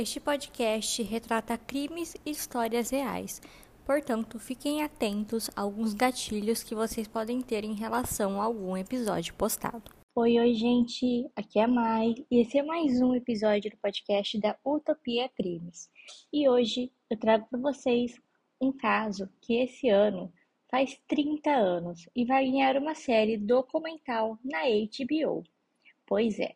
Este podcast retrata crimes e histórias reais. Portanto, fiquem atentos a alguns gatilhos que vocês podem ter em relação a algum episódio postado. Oi, oi, gente. Aqui é a Mai e esse é mais um episódio do podcast da Utopia Crimes. E hoje eu trago para vocês um caso que esse ano faz 30 anos e vai ganhar uma série documental na HBO. Pois é,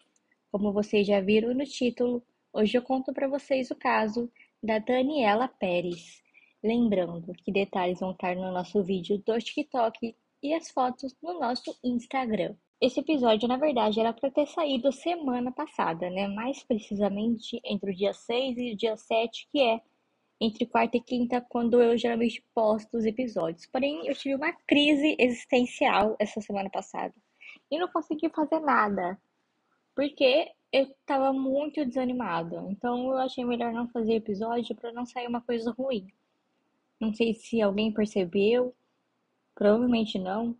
como vocês já viram no título, Hoje eu conto para vocês o caso da Daniela Pérez. Lembrando que detalhes vão estar no nosso vídeo do TikTok e as fotos no nosso Instagram. Esse episódio, na verdade, era para ter saído semana passada, né? Mais precisamente entre o dia 6 e o dia 7, que é entre quarta e quinta, quando eu geralmente posto os episódios. Porém, eu tive uma crise existencial essa semana passada e não consegui fazer nada. Porque eu tava muito desanimada. Então eu achei melhor não fazer episódio para não sair uma coisa ruim. Não sei se alguém percebeu. Provavelmente não.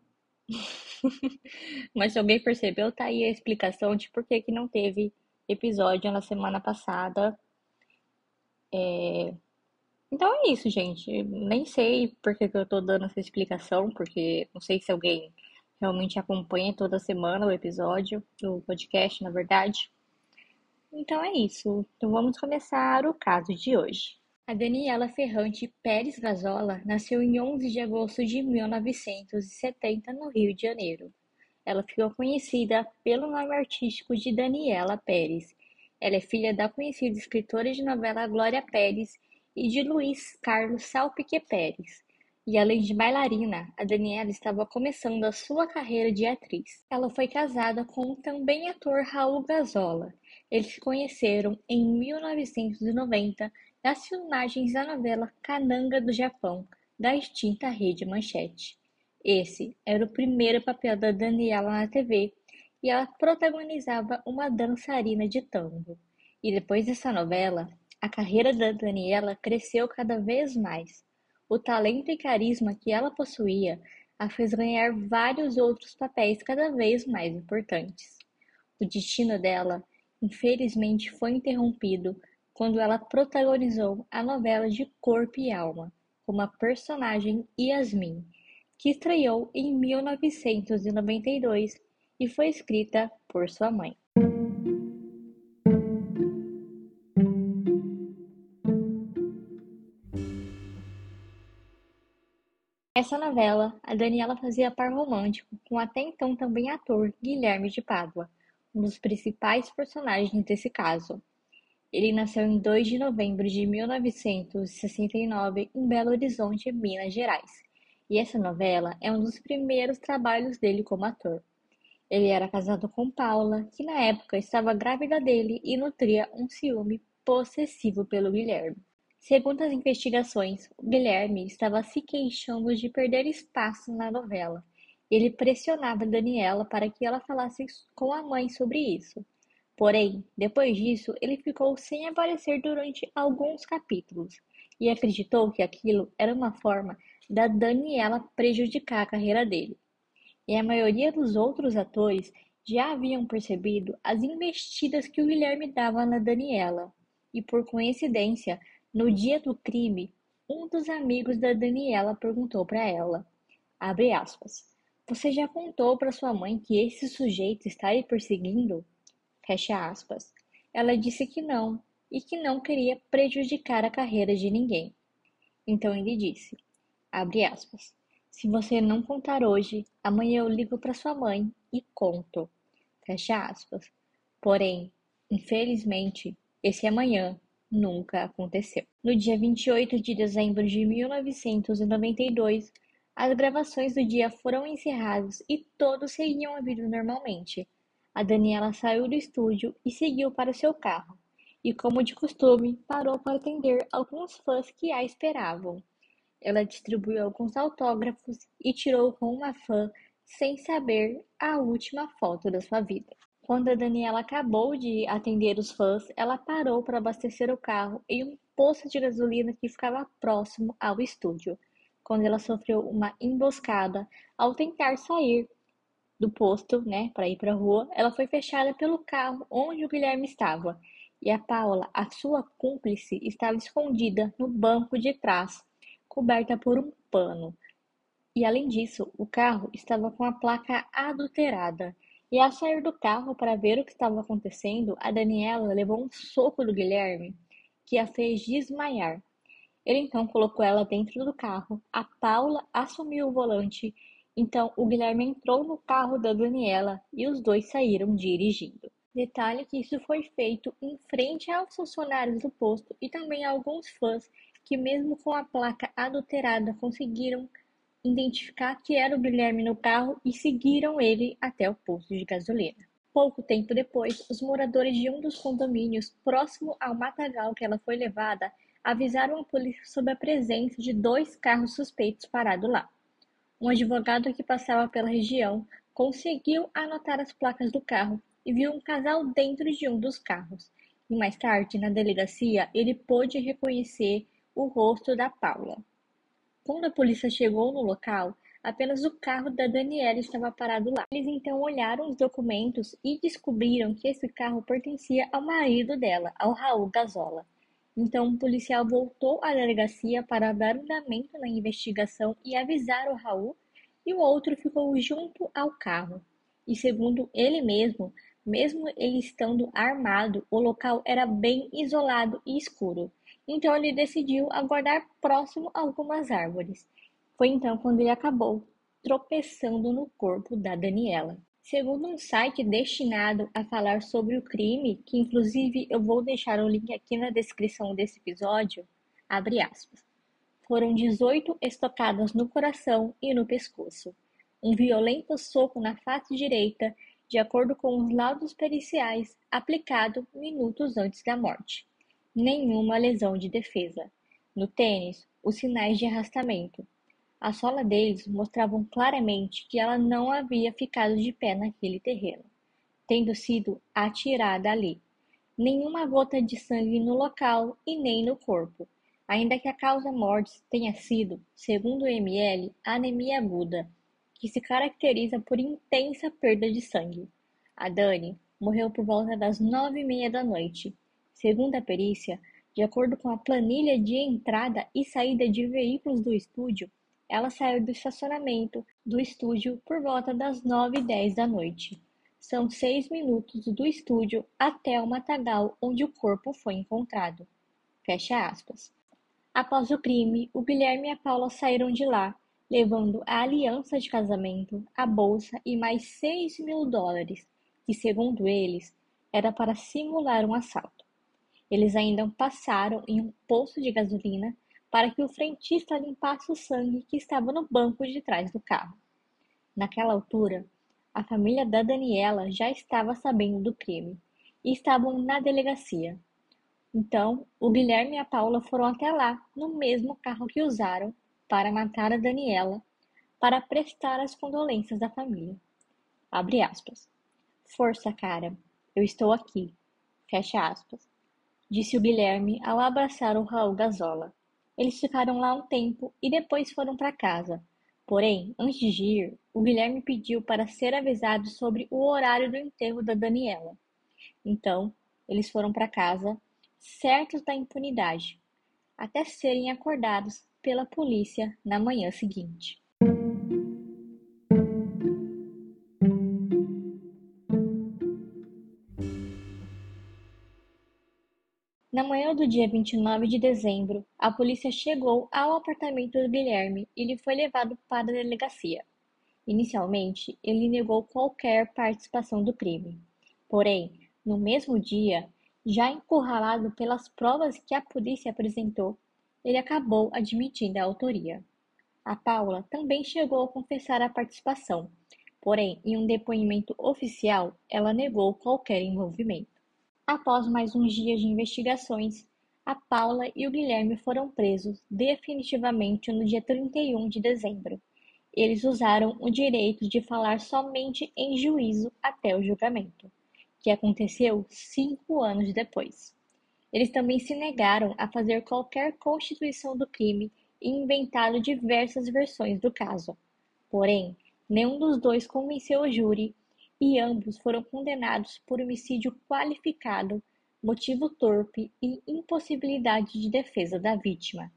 Mas se alguém percebeu, tá aí a explicação de por que, que não teve episódio na semana passada. É... Então é isso, gente. Nem sei por que, que eu tô dando essa explicação, porque não sei se alguém realmente acompanha toda semana o episódio, o podcast, na verdade. Então é isso. Então vamos começar o caso de hoje. A Daniela Ferrante Pérez Gazola nasceu em 11 de agosto de 1970 no Rio de Janeiro. Ela ficou conhecida pelo nome artístico de Daniela Pérez. Ela é filha da conhecida escritora de novela Glória Pérez e de Luiz Carlos Salpique Pérez. E além de bailarina, a Daniela estava começando a sua carreira de atriz. Ela foi casada com o também ator Raul Gazola eles se conheceram em 1990 nas filmagens da novela Cananga do Japão, da extinta Rede Manchete. Esse era o primeiro papel da Daniela na TV e ela protagonizava uma dançarina de tango. E depois dessa novela, a carreira da Daniela cresceu cada vez mais. O talento e carisma que ela possuía a fez ganhar vários outros papéis cada vez mais importantes. O destino dela infelizmente foi interrompido quando ela protagonizou a novela de Corpo e Alma, como a personagem Yasmin, que estreou em 1992 e foi escrita por sua mãe. Nessa novela, a Daniela fazia par romântico com até então também ator Guilherme de Pádua, um dos principais personagens desse caso. Ele nasceu em 2 de novembro de 1969 em Belo Horizonte, Minas Gerais, e essa novela é um dos primeiros trabalhos dele como ator. Ele era casado com Paula, que na época estava grávida dele e nutria um ciúme possessivo pelo Guilherme. Segundo as investigações, o Guilherme estava se queixando de perder espaço na novela ele pressionava Daniela para que ela falasse com a mãe sobre isso. Porém, depois disso, ele ficou sem aparecer durante alguns capítulos e acreditou que aquilo era uma forma da Daniela prejudicar a carreira dele. E a maioria dos outros atores já haviam percebido as investidas que o Guilherme dava na Daniela. E por coincidência, no dia do crime, um dos amigos da Daniela perguntou para ela, abre aspas, você já contou para sua mãe que esse sujeito está lhe perseguindo? Fecha aspas. Ela disse que não e que não queria prejudicar a carreira de ninguém. Então ele disse, abre aspas, se você não contar hoje, amanhã eu ligo para sua mãe e conto. Fecha aspas. Porém, infelizmente, esse amanhã nunca aconteceu. No dia 28 de dezembro de 1992, as gravações do dia foram encerradas e todos seguiam a vida normalmente. A Daniela saiu do estúdio e seguiu para seu carro, e como de costume, parou para atender alguns fãs que a esperavam. Ela distribuiu alguns autógrafos e tirou com uma fã, sem saber, a última foto da sua vida. Quando a Daniela acabou de atender os fãs, ela parou para abastecer o carro em um posto de gasolina que ficava próximo ao estúdio quando ela sofreu uma emboscada ao tentar sair do posto, né, para ir para a rua. Ela foi fechada pelo carro onde o Guilherme estava e a Paula, a sua cúmplice, estava escondida no banco de trás, coberta por um pano. E além disso, o carro estava com a placa adulterada. E ao sair do carro para ver o que estava acontecendo, a Daniela levou um soco do Guilherme, que a fez desmaiar. Ele então colocou ela dentro do carro, a Paula assumiu o volante, então o Guilherme entrou no carro da Daniela e os dois saíram dirigindo. Detalhe que isso foi feito em frente aos funcionários do posto e também a alguns fãs que, mesmo com a placa adulterada, conseguiram identificar que era o Guilherme no carro e seguiram ele até o posto de gasolina. Pouco tempo depois, os moradores de um dos condomínios próximo ao matagal que ela foi levada avisaram a polícia sobre a presença de dois carros suspeitos parados lá. Um advogado que passava pela região conseguiu anotar as placas do carro e viu um casal dentro de um dos carros. E mais tarde, na delegacia, ele pôde reconhecer o rosto da Paula. Quando a polícia chegou no local, apenas o carro da Daniela estava parado lá. Eles então olharam os documentos e descobriram que esse carro pertencia ao marido dela, ao Raul Gazola. Então, o policial voltou à delegacia para dar andamento na investigação e avisar o Raul, e o outro ficou junto ao carro. E segundo ele mesmo, mesmo ele estando armado, o local era bem isolado e escuro, então ele decidiu aguardar próximo a algumas árvores. Foi então quando ele acabou tropeçando no corpo da Daniela. Segundo um site destinado a falar sobre o crime, que inclusive eu vou deixar o link aqui na descrição desse episódio, abre aspas. Foram 18 estocadas no coração e no pescoço, um violento soco na face direita de acordo com os laudos periciais, aplicado minutos antes da morte. Nenhuma lesão de defesa. No tênis, os sinais de arrastamento. A sola deles mostravam claramente que ela não havia ficado de pé naquele terreno, tendo sido atirada ali. Nenhuma gota de sangue no local e nem no corpo, ainda que a causa mortis tenha sido, segundo o ML, anemia aguda, que se caracteriza por intensa perda de sangue. A Dani morreu por volta das nove e meia da noite. Segundo a perícia, de acordo com a planilha de entrada e saída de veículos do estúdio, ela saiu do estacionamento do estúdio por volta das nove e dez da noite. São seis minutos do estúdio até o matagal onde o corpo foi encontrado. Fecha aspas. Após o crime, o Guilherme e a Paula saíram de lá levando a aliança de casamento, a bolsa e mais seis mil dólares, que, segundo eles, era para simular um assalto. Eles ainda passaram em um posto de gasolina para que o frentista limpasse o sangue que estava no banco de trás do carro. Naquela altura, a família da Daniela já estava sabendo do crime e estavam na delegacia. Então, o Guilherme e a Paula foram até lá, no mesmo carro que usaram para matar a Daniela para prestar as condolências da família. Abre aspas. Força, cara, eu estou aqui. Fecha aspas. Disse o Guilherme ao abraçar o Raul Gazola. Eles ficaram lá um tempo e depois foram para casa. Porém, antes de ir, o Guilherme pediu para ser avisado sobre o horário do enterro da Daniela. Então, eles foram para casa, certos da impunidade, até serem acordados pela polícia na manhã seguinte. Na manhã do dia 29 de dezembro, a polícia chegou ao apartamento do Guilherme e ele foi levado para a delegacia. Inicialmente, ele negou qualquer participação do crime. Porém, no mesmo dia, já encurralado pelas provas que a polícia apresentou, ele acabou admitindo a autoria. A Paula também chegou a confessar a participação, porém, em um depoimento oficial, ela negou qualquer envolvimento. Após mais uns dias de investigações, a Paula e o Guilherme foram presos definitivamente no dia 31 de dezembro. Eles usaram o direito de falar somente em juízo até o julgamento, que aconteceu cinco anos depois. Eles também se negaram a fazer qualquer constituição do crime e inventaram diversas versões do caso. Porém, nenhum dos dois convenceu o júri e ambos foram condenados por homicídio qualificado motivo torpe e impossibilidade de defesa da vítima.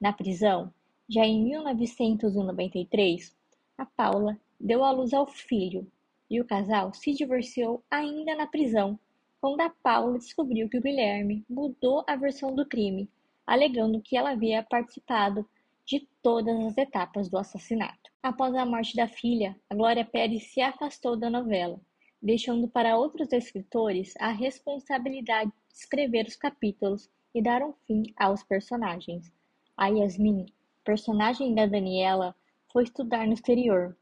Na prisão, já em 1993, a Paula deu à luz ao filho e o casal se divorciou ainda na prisão, quando a Paula descobriu que o Guilherme mudou a versão do crime, alegando que ela havia participado de todas as etapas do assassinato. Após a morte da filha, a Glória Pérez se afastou da novela deixando para outros escritores a responsabilidade de escrever os capítulos e dar um fim aos personagens. A Yasmin, personagem da Daniela, foi estudar no exterior,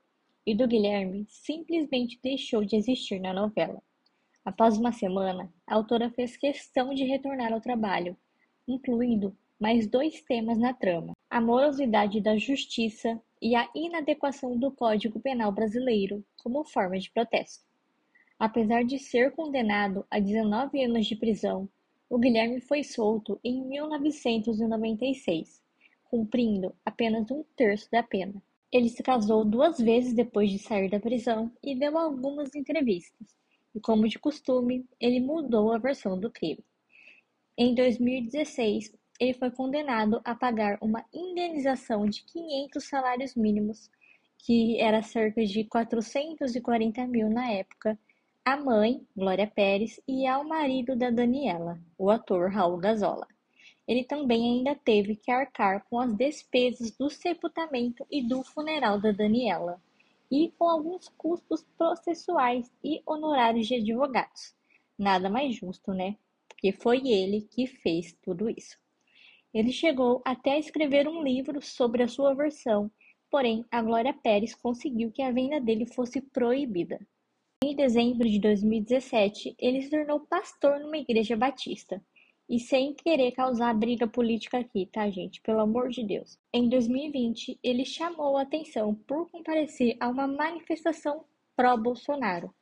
e do Guilherme simplesmente deixou de existir na novela. Após uma semana, a autora fez questão de retornar ao trabalho, incluindo mais dois temas na trama: a morosidade da justiça e a inadequação do Código Penal brasileiro como forma de protesto. Apesar de ser condenado a 19 anos de prisão, o Guilherme foi solto em 1996, cumprindo apenas um terço da pena. Ele se casou duas vezes depois de sair da prisão e deu algumas entrevistas, e como de costume, ele mudou a versão do crime. Em 2016, ele foi condenado a pagar uma indenização de 500 salários mínimos, que era cerca de 440 mil na época, à mãe, Glória Pérez, e ao marido da Daniela, o ator Raul Gazola. Ele também ainda teve que arcar com as despesas do sepultamento e do funeral da Daniela, e com alguns custos processuais e honorários de advogados. Nada mais justo, né? Porque foi ele que fez tudo isso. Ele chegou até a escrever um livro sobre a sua versão, porém a Glória Pérez conseguiu que a venda dele fosse proibida. Em dezembro de 2017, ele se tornou pastor numa igreja batista. E sem querer causar briga política aqui, tá, gente? Pelo amor de Deus. Em 2020, ele chamou a atenção por comparecer a uma manifestação pró-Bolsonaro,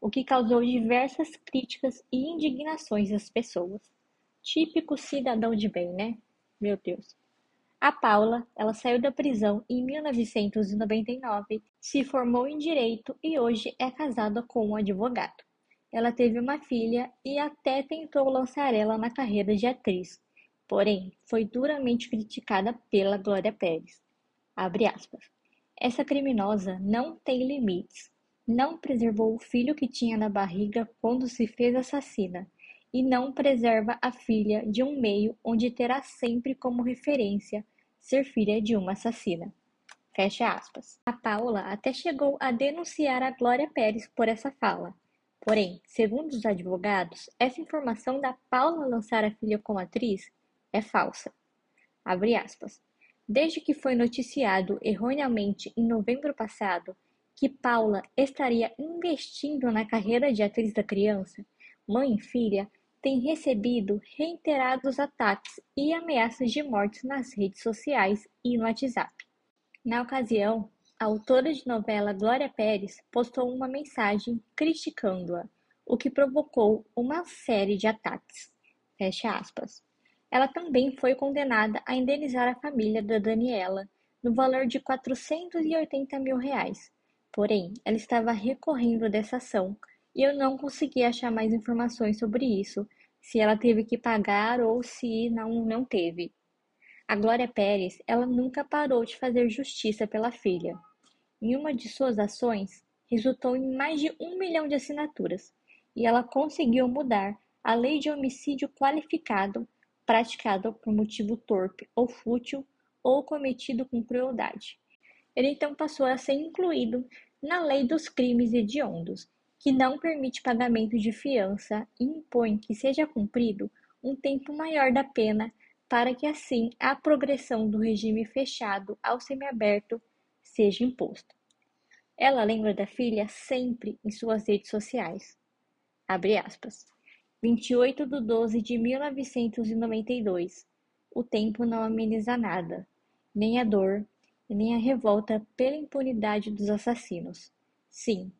o que causou diversas críticas e indignações das pessoas. Típico cidadão de bem, né? Meu Deus. A Paula, ela saiu da prisão em 1999, se formou em direito e hoje é casada com um advogado. Ela teve uma filha e até tentou lançar ela na carreira de atriz, porém foi duramente criticada pela Glória Pérez. Abre aspas. Essa criminosa não tem limites. Não preservou o filho que tinha na barriga quando se fez assassina e não preserva a filha de um meio onde terá sempre como referência ser filha de uma assassina. Fecha aspas. A Paula até chegou a denunciar a Glória Pérez por essa fala. Porém, segundo os advogados, essa informação da Paula lançar a filha como atriz é falsa. Abre aspas. Desde que foi noticiado erroneamente em novembro passado que Paula estaria investindo na carreira de atriz da criança, mãe e filha tem recebido reiterados ataques e ameaças de morte nas redes sociais e no WhatsApp. Na ocasião, a autora de novela Glória Pérez postou uma mensagem criticando-a, o que provocou uma série de ataques. Fecha aspas. Ela também foi condenada a indenizar a família da Daniela no valor de 480 mil reais. Porém, ela estava recorrendo dessa ação e eu não consegui achar mais informações sobre isso, se ela teve que pagar ou se não, não teve. A Glória Pérez, ela nunca parou de fazer justiça pela filha. Em uma de suas ações, resultou em mais de um milhão de assinaturas, e ela conseguiu mudar a lei de homicídio qualificado praticado por motivo torpe ou fútil ou cometido com crueldade. Ele então passou a ser incluído na lei dos crimes hediondos que não permite pagamento de fiança e impõe que seja cumprido um tempo maior da pena para que assim a progressão do regime fechado ao semiaberto seja imposto. Ela lembra da filha sempre em suas redes sociais. Abre aspas. 28 de 12 de 1992. O tempo não ameniza nada, nem a dor, nem a revolta pela impunidade dos assassinos. Sim,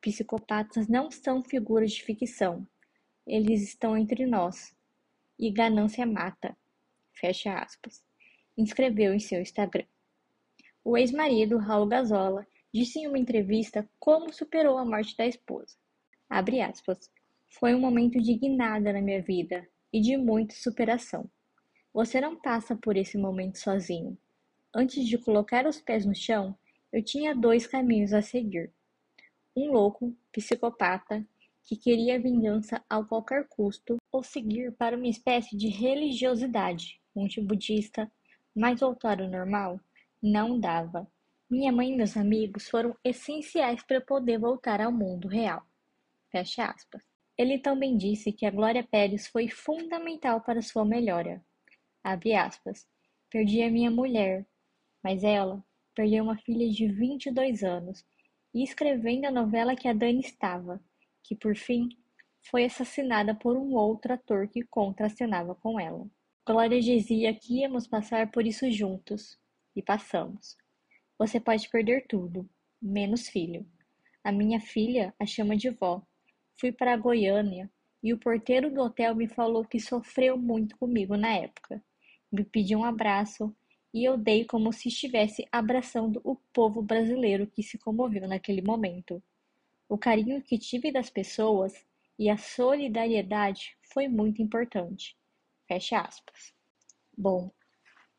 Psicopatas não são figuras de ficção. Eles estão entre nós. E ganância mata. Fecha aspas. Inscreveu em seu Instagram. O ex-marido, Raul Gazola, disse em uma entrevista como superou a morte da esposa. Abre aspas. Foi um momento de guinada na minha vida e de muita superação. Você não passa por esse momento sozinho. Antes de colocar os pés no chão, eu tinha dois caminhos a seguir. Um louco, psicopata, que queria vingança a qualquer custo, ou seguir para uma espécie de religiosidade, monte budista, mas voltar ao normal não dava. Minha mãe e meus amigos foram essenciais para poder voltar ao mundo real. Fecha aspas. Ele também disse que a Glória Pérez foi fundamental para sua melhora. Abre aspas. Perdi a minha mulher, mas ela perdeu uma filha de 22 anos e escrevendo a novela que a Dani estava, que por fim foi assassinada por um outro ator que contracenava com ela. Glória dizia que íamos passar por isso juntos, e passamos. Você pode perder tudo, menos filho. A minha filha a chama de vó, Fui para Goiânia e o porteiro do hotel me falou que sofreu muito comigo na época. Me pediu um abraço e eu dei como se estivesse abraçando o povo brasileiro que se comoveu naquele momento. O carinho que tive das pessoas e a solidariedade foi muito importante. Fecha aspas. Bom,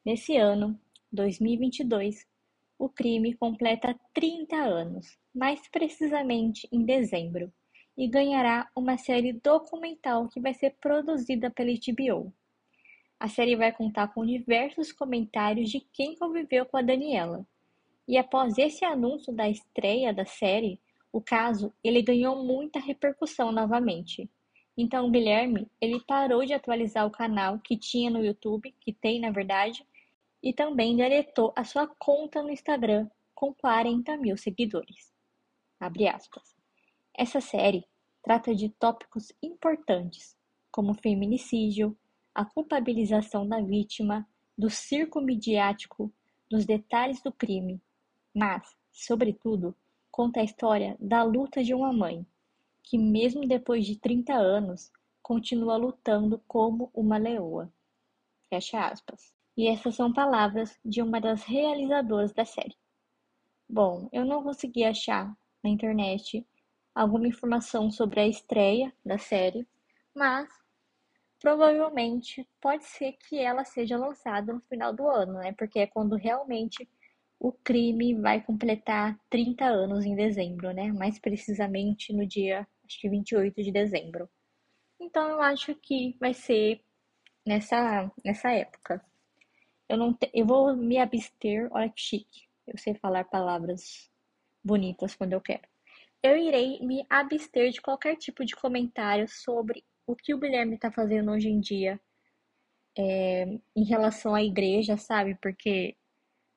nesse ano, 2022, o crime completa 30 anos, mais precisamente em dezembro e ganhará uma série documental que vai ser produzida pela HBO. A série vai contar com diversos comentários de quem conviveu com a Daniela. E após esse anúncio da estreia da série, o caso ele ganhou muita repercussão novamente. Então o Guilherme ele parou de atualizar o canal que tinha no YouTube, que tem na verdade, e também deletou a sua conta no Instagram com 40 mil seguidores. Abre aspas. Essa série trata de tópicos importantes, como feminicídio, a culpabilização da vítima, do circo midiático, dos detalhes do crime, mas, sobretudo, conta a história da luta de uma mãe, que mesmo depois de 30 anos, continua lutando como uma leoa. Fecha aspas. E essas são palavras de uma das realizadoras da série. Bom, eu não consegui achar na internet alguma informação sobre a estreia da série, mas provavelmente pode ser que ela seja lançada no final do ano, né? Porque é quando realmente o crime vai completar 30 anos em dezembro, né? Mais precisamente no dia, acho que 28 de dezembro. Então eu acho que vai ser nessa nessa época. Eu não te, eu vou me abster, olha que chique. Eu sei falar palavras bonitas quando eu quero eu irei me abster de qualquer tipo de comentário sobre o que o Guilherme está fazendo hoje em dia é, em relação à igreja, sabe? Porque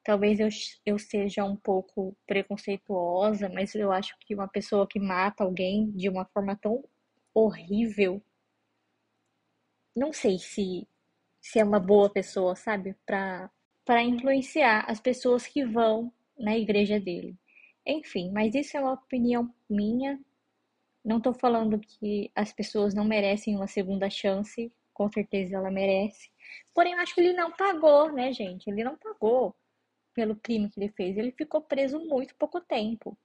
talvez eu, eu seja um pouco preconceituosa, mas eu acho que uma pessoa que mata alguém de uma forma tão horrível, não sei se, se é uma boa pessoa, sabe? Para influenciar as pessoas que vão na igreja dele. Enfim, mas isso é uma opinião minha. Não estou falando que as pessoas não merecem uma segunda chance, com certeza ela merece. Porém, eu acho que ele não pagou, né, gente? Ele não pagou pelo crime que ele fez. Ele ficou preso muito pouco tempo.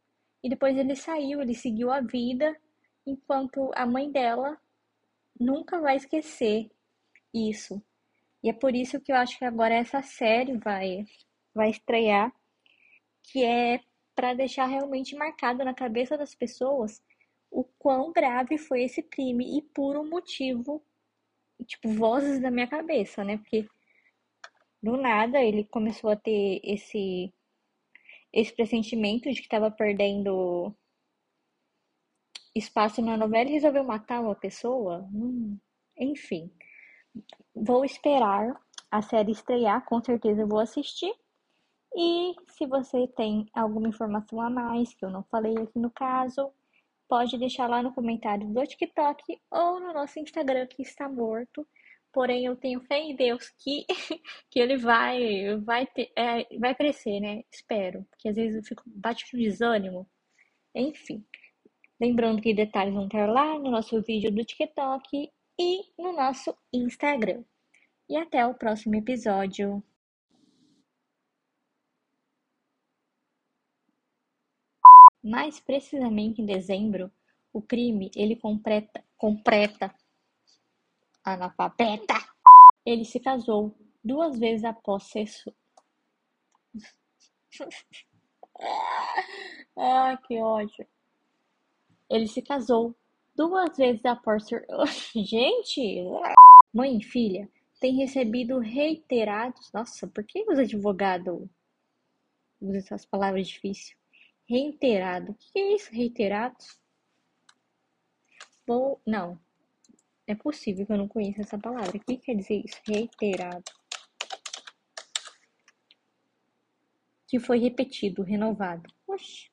E depois ele saiu, ele seguiu a vida, enquanto a mãe dela nunca vai esquecer isso. E é por isso que eu acho que agora essa série vai, vai estrear, que é para deixar realmente marcado na cabeça das pessoas o quão grave foi esse crime e por um motivo, tipo, vozes da minha cabeça, né? Porque do nada ele começou a ter esse esse pressentimento de que estava perdendo espaço na novela e resolveu matar uma pessoa. Hum, enfim, vou esperar a série estrear, com certeza vou assistir. E se você tem alguma informação a mais que eu não falei aqui no caso, pode deixar lá no comentário do TikTok ou no nosso Instagram que está morto. Porém, eu tenho fé em Deus que, que ele vai vai ter, é, vai crescer, né? Espero. Porque às vezes eu fico bate um desânimo. Enfim. Lembrando que detalhes vão estar lá no nosso vídeo do TikTok e no nosso Instagram. E até o próximo episódio. Mais precisamente em dezembro, o crime ele completa, completa analfabeta. Ele se casou duas vezes após ser ah, que ódio. Ele se casou duas vezes após ser. Gente! Mãe e filha têm recebido reiterados. Nossa, por que os advogados usam essas palavras difíceis? Reiterado. O que é isso, reiterados? Vou. Não. É possível que eu não conheça essa palavra. O que quer dizer isso? Reiterado. Que foi repetido, renovado. Oxi.